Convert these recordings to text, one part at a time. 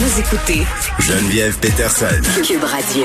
Vous écoutez Geneviève Peterson. Cube Radio.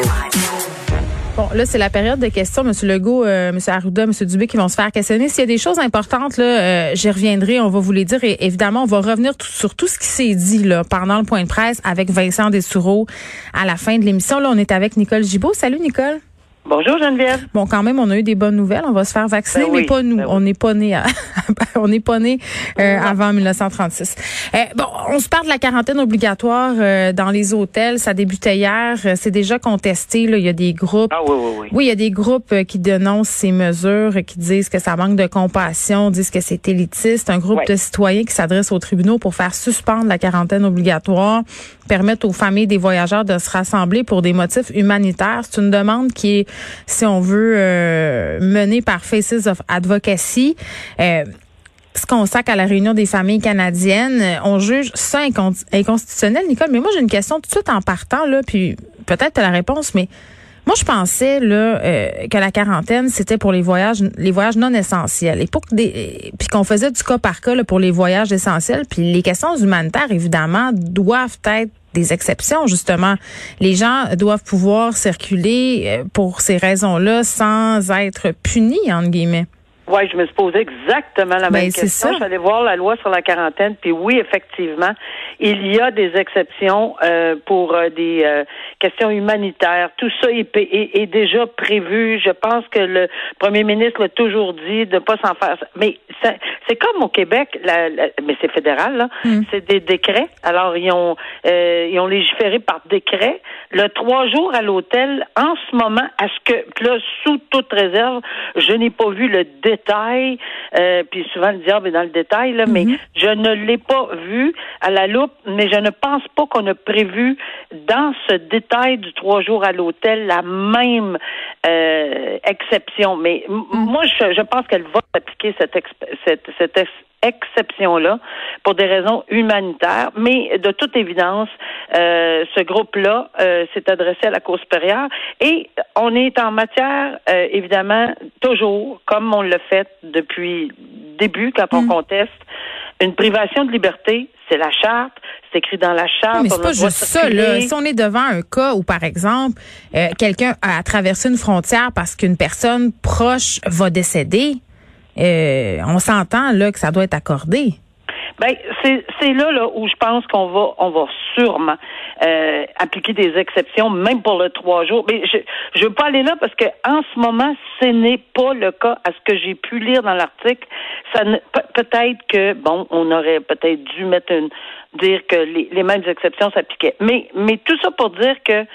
Bon, là, c'est la période de questions. Monsieur Legault, euh, Monsieur Arruda, Monsieur Dubé qui vont se faire questionner. S'il y a des choses importantes, là, euh, j'y reviendrai. On va vous les dire. Et évidemment, on va revenir tout- sur tout ce qui s'est dit là pendant le point de presse avec Vincent Dessoureau à la fin de l'émission. Là, on est avec Nicole Gibault. Salut, Nicole. Bonjour Geneviève. Bon, quand même, on a eu des bonnes nouvelles. On va se faire vacciner, Ben mais oui, pas nous. ben. On n'est pas né, on n'est pas né euh, avant 1936. Euh, bon, on se parle de la quarantaine obligatoire euh, dans les hôtels. Ça débutait hier. Euh, C'est déjà contesté. Là. Il y a des groupes. Ah oui, oui, oui. Oui, il y a des groupes euh, qui dénoncent ces mesures, qui disent que ça manque de compassion, disent que c'est élitiste. Un groupe Ouais. de citoyens qui s'adresse aux tribunaux pour faire suspendre la quarantaine obligatoire, permettre aux familles des voyageurs de se rassembler pour des motifs humanitaires. C'est une demande qui est, si on veut, euh, par Faces of Advocacy. Euh, ce qu'on sac à la réunion des familles canadiennes, euh, on juge ça incon- inconstitutionnel, Nicole. Mais moi, j'ai une question tout de suite en partant, là, puis peut-être la réponse, mais moi, je pensais là euh, que la quarantaine c'était pour les voyages, les voyages non essentiels, et pour des, puis qu'on faisait du cas par cas là, pour les voyages essentiels. Puis les questions humanitaires, évidemment, doivent être des exceptions justement. Les gens doivent pouvoir circuler euh, pour ces raisons-là sans être punis entre guillemets. Oui, je me suis posé exactement la Ben, même c'est question. allée voir la loi sur la quarantaine, puis oui, effectivement, il y a des exceptions euh, pour euh, des euh, questions humanitaires. Tout ça est, est- est déjà prévu. Je pense que le premier ministre l'a toujours dit de ne pas s'en faire. Mais c'est comme au Québec, la- la- mais c'est fédéral, là. Mm. C'est des décrets. Alors, ils ont, euh, ils ont légiféré par décret. Le trois jours à l'hôtel, en ce moment, à ce que, là, sous toute réserve, je n'ai pas vu le détail, euh, puis souvent le diable est dans le détail, là, mais je ne l'ai pas vu à la loupe, mais je ne pense pas qu'on a prévu dans ce détail du trois jours à l'hôtel la même euh, exception. Mais m- moi, je, je pense qu'elle va appliquer cette, exp- cette, cette ex- exception-là pour des raisons humanitaires. Mais de toute évidence, euh, ce groupe-là euh, s'est adressé à la Cour supérieure et on est en matière, euh, évidemment, toujours, comme on l'a fait depuis le début quand on conteste, une privation de liberté, c'est la charte, c'est écrit dans la charte. mais c'est pas juste ça. Là. Si on est devant un cas où, par exemple, euh, quelqu'un a traversé une frontière parce qu'une personne proche va décéder, euh, on s'entend là que ça doit être accordé. Ben, c'est là, là où je pense qu'on va on va sûrement euh, appliquer des exceptions, même pour le trois jours. Mais je je veux pas aller là parce que en ce moment, ce n'est pas le cas. À ce que j'ai pu lire dans l'article, ça ne pe- peut-être que bon, on aurait peut-être dû mettre une dire que les, les mêmes exceptions s'appliquaient. Mais mais tout ça pour dire que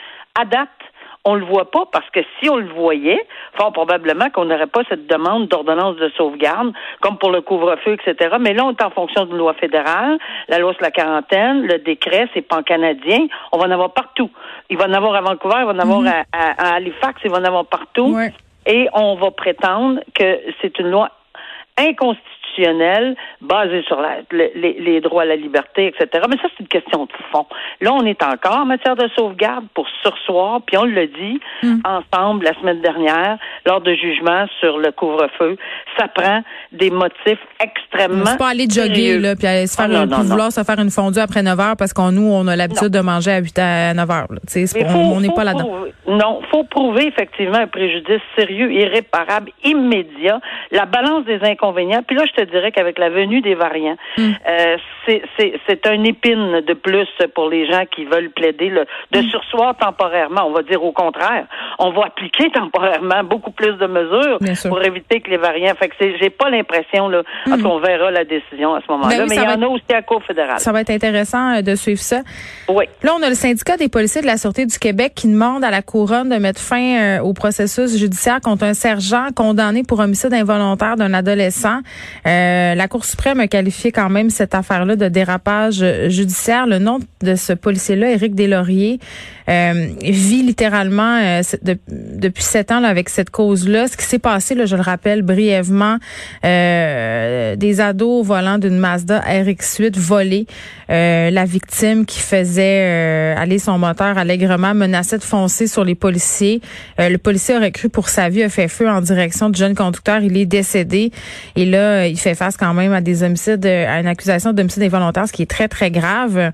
à date on le voit pas parce que si on le voyait, fort probablement qu'on n'aurait pas cette demande d'ordonnance de sauvegarde, comme pour le couvre-feu, etc. Mais là, on est en fonction d'une loi fédérale, la loi sur la quarantaine, le décret, c'est pan-canadien, on va en avoir partout. Il va en avoir à Vancouver, il va en avoir à, à- à Halifax, il va en avoir partout. Ouais. Et on va prétendre que c'est une loi inconstitutionnelle basée sur la- le- les, les droits à la liberté, etc. Mais ça, c'est une question de fond. Là, on est encore en matière de sauvegarde pour sursoir, puis on l'a dit ensemble la semaine dernière lors de jugement sur le couvre-feu. Ça prend des motifs extrêmement C'est pas aller jogger là, puis aller se faire Ah, non, vouloir se faire une fondue après 9 heures parce qu'on nous on a l'habitude de manger à 8 à 9 heures. là. Faut- on n'est pas là-dedans. non, faut prouver effectivement un préjudice sérieux, irréparable, immédiat, la balance des inconvénients. Puis là, je te dirais qu'avec la venue des variants, Hmm. euh, c'est- c'est c'est un épine de plus pour les gens qui veulent plaider le, de Hmm. sursoir temporairement. On va dire au contraire, on va appliquer temporairement beaucoup plus de mesures pour éviter que les variants. Fait que j'ai pas l'impression là, en tout cas, on verra la décision à ce moment-là. Ben oui, mais ça il y va en a aussi à la Cour fédérale. Ça va être intéressant euh, de suivre ça. Oui. Là, on a le syndicat des policiers de la Sûreté du Québec qui demande à la couronne de mettre fin euh, au processus judiciaire contre un sergent condamné pour homicide involontaire d'un adolescent. Euh, la Cour suprême a qualifié quand même cette affaire-là de dérapage euh, judiciaire. Le nom de ce policier-là, Éric Deslauriers, euh, vit littéralement euh, de- depuis sept ans là, avec cette Ce qui s'est passé, là, je le rappelle brièvement, euh, des ados volant d'une Mazda RX-8 volée. Euh, la victime qui faisait euh, aller son moteur allègrement menaçait de foncer sur les policiers. Euh, le policier aurait cru pour sa vie, a fait feu en direction du jeune conducteur. Il est décédé. Et là, il fait face quand même à des homicides, à une accusation d'homicide involontaire, ce qui est très, très grave. Euh,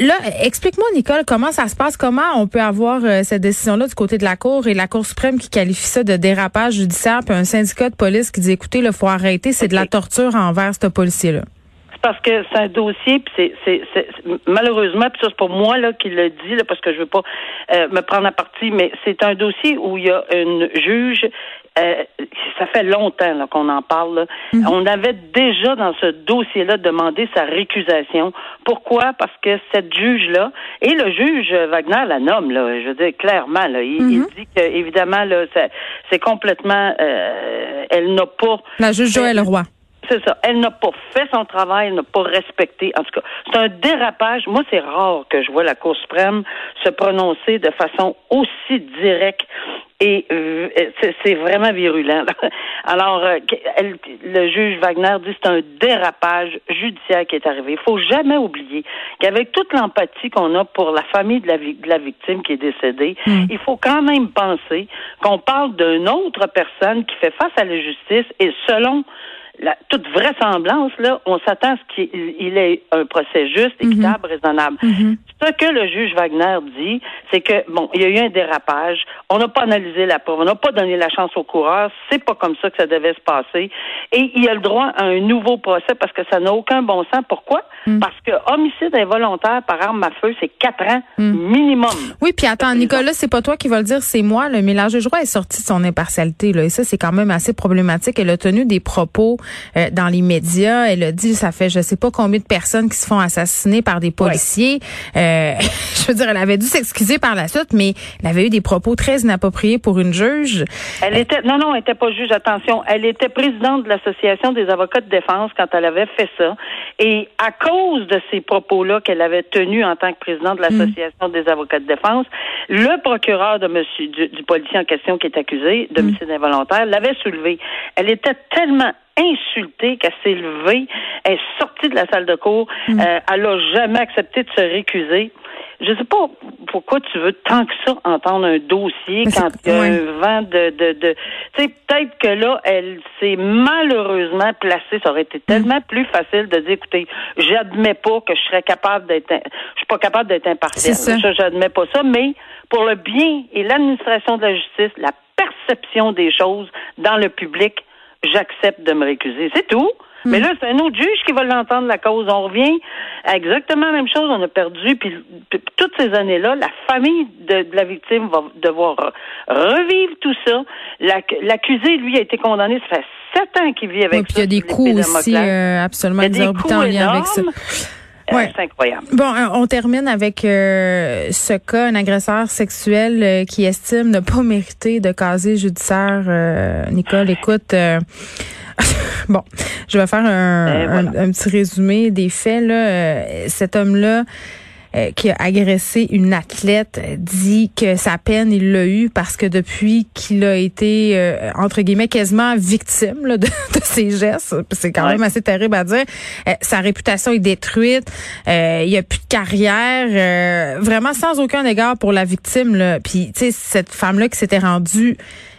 là, explique-moi, Nicole, comment ça se passe? Comment on peut avoir cette décision-là du côté de la Cour et la Cour suprême qui qualifie ça de dérapage judiciaire, puis un syndicat de police qui dit, écoutez, il faut arrêter, c'est de la torture envers ce policier-là? parce que c'est un dossier, puis c'est, malheureusement, puis ça c'est pas moi là qui le dit, là, parce que je veux pas euh, me prendre à partie, mais c'est un dossier où il y a une juge. Euh, ça fait longtemps qu'on en parle. Mhm. On avait déjà dans ce dossier-là demandé sa récusation. Pourquoi? Parce que cette juge-là et le juge Wagner la nomme là. Je veux dire clairement là. Il, mhm. dit que évidemment là, c'est complètement. Euh, elle n'a pas. La juge Joël Roy. C'est ça. Elle n'a pas fait son travail, elle n'a pas respecté. En tout cas, c'est un dérapage. Moi, c'est rare que je vois la Cour suprême se prononcer de façon aussi directe et euh, c'est vraiment virulent. Alors, euh, le juge Wagner dit que c'est un dérapage judiciaire qui est arrivé. Il faut jamais oublier qu'avec toute l'empathie qu'on a pour la famille de la, de la victime qui est décédée, hmm. il faut quand même penser qu'on parle d'une autre personne qui fait face à la justice et selon la, toute vraisemblance, là, on s'attend à ce qu'il ait un procès juste, mhm. équitable, raisonnable. Mhm. Ce que le juge Wagner dit, c'est que, bon, il y a eu un dérapage, on n'a pas analysé la preuve, on n'a pas donné la chance au coureur, c'est pas comme ça que ça devait se passer, et il a le droit à un nouveau procès parce que ça n'a aucun bon sens. Pourquoi? Mhm. Parce que homicide involontaire par arme à feu, c'est quatre ans minimum. Oui, puis attends, Nicolas, c'est pas toi qui va le dire, c'est moi. Le mélange de juge est sorti de son impartialité, là, et ça, c'est quand même assez problématique. Elle a tenu des propos euh, dans les médias. Elle a dit, ça fait je sais pas combien de personnes qui se font assassiner par des policiers. Euh, je veux dire, elle avait dû s'excuser par la suite, mais elle avait eu des propos très inappropriés pour une juge. Elle était, non, non, elle était pas juge. Attention, elle était présidente de l'association des avocats de défense quand elle avait fait ça. Et à cause de ces propos-là qu'elle avait tenus en tant que présidente de l'association des avocats de défense, le procureur de monsieur du, policier en question qui est accusé d'homicide mm. involontaire l'avait soulevé. Elle était tellement insultée qu'elle s'est levée, elle est sortie de la salle de cours, mm. euh, elle n'a jamais accepté de se récuser. Je sais pas pourquoi tu veux tant que ça entendre un dossier quand il y a un vent de, de, de tu sais peut-être que là elle s'est malheureusement placée. Ça aurait été mm. tellement plus facile de dire écoutez, j'admets pas que je serais capable d'être, je suis pas capable d'être impartial. Ça, j'admets pas ça, mais pour le bien et l'administration de la justice, la perception des choses dans le public, j'accepte de me récuser. C'est tout. Mais hmm. là, c'est un autre juge qui va l'entendre la cause. On revient à exactement la même chose. On a perdu. Puis, toutes ces années-là, la famille de, la victime va devoir revivre tout ça. L'accusé, lui, a été condamné. Ça fait sept ans qu'il vit avec oui, ça. il y a des coûts aussi euh, absolument exorbitants en lien avec ça. Euh, ouais. C'est incroyable. Bon, euh, on termine avec ce cas, un agresseur sexuel qui estime ne pas mériter de casier judiciaire. Nicole, écoute, bon, je vais faire un, un, petit résumé des faits. Là. Euh, cet homme-là euh, qui a agressé une athlète dit que sa peine, il l'a eu parce que depuis qu'il a été, euh, entre guillemets, quasiment victime de, de, ses gestes, c'est quand même assez terrible à dire, sa réputation est détruite, il n'y a plus de carrière, vraiment sans aucun égard pour la victime. Là. Puis, tu sais, cette femme-là qui s'était rendue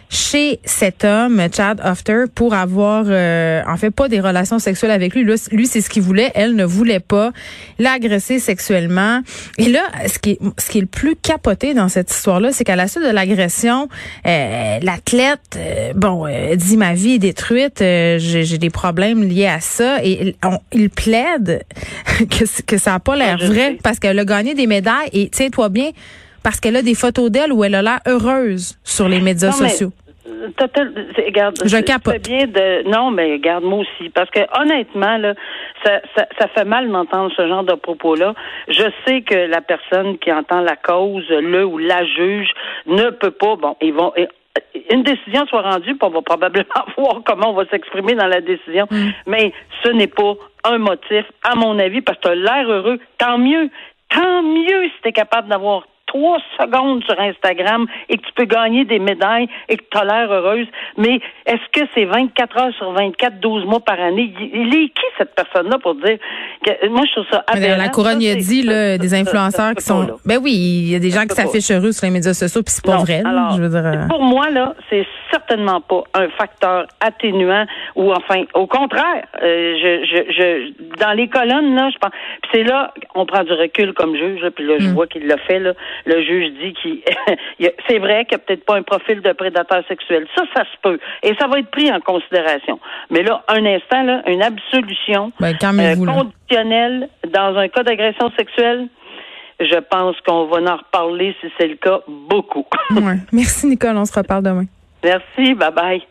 chez cet homme, Chad Hofter, pour avoir, euh, en fait, pas des relations sexuelles avec lui. Lui, c'est ce qu'il voulait. Elle ne voulait pas l'agresser sexuellement. Et là, ce qui est, ce qui est le plus capoté dans cette histoire-là, c'est qu'à la suite de l'agression, euh, l'athlète, euh, bon, dit ma vie est détruite, j'ai des problèmes liés à ça. Et il plaide que, que ça n'a pas l'air vrai parce qu'elle a gagné des médailles. Et tiens-toi bien, parce qu'elle a des photos d'elle où elle a l'air heureuse sur les médias sociaux. Total, regarde, je capote. bien de non, mais garde moi aussi, parce que honnêtement là, ça, ça, ça fait mal d'entendre ce genre de propos-là. Je sais que la personne qui entend la cause, le ou la juge, ne peut pas. Bon, ils vont une décision soit rendue, puis on va probablement voir comment on va s'exprimer dans la décision. Mm. Mais ce n'est pas un motif, à mon avis, parce que tu as l'air heureux. Tant mieux. Tant mieux si tu es capable d'avoir trois secondes sur Instagram et que tu peux gagner des médailles et que tu as l'air heureuse. Mais est-ce que c'est 24 heures sur 24, 12 mois par année? Il est qui cette personne-là pour dire que moi je trouve ça aberrant. La couronne il a dit là, des influenceurs qui sont Ben oui, il y a des gens qui s'affichent heureux sur les médias sociaux puis c'est pas vrai. je veux dire, euh, pour moi là, c'est certainement pas un facteur atténuant ou enfin, au contraire, euh, je, je, je, dans les colonnes là, je pense, c'est là on prend du recul comme juge, puis là je mm. vois qu'il l'a fait là. Le juge dit qu'il, c'est vrai qu'il n'y a peut-être pas un profil de prédateur sexuel. Ça, ça se peut, et ça va être pris en considération. Mais là, un instant là, une absolution ben, euh, conditionnelle dans un cas d'agression sexuelle je pense qu'on va en reparler, si c'est le cas, beaucoup. Merci, Nicole. On se reparle demain. Merci. Bye bye.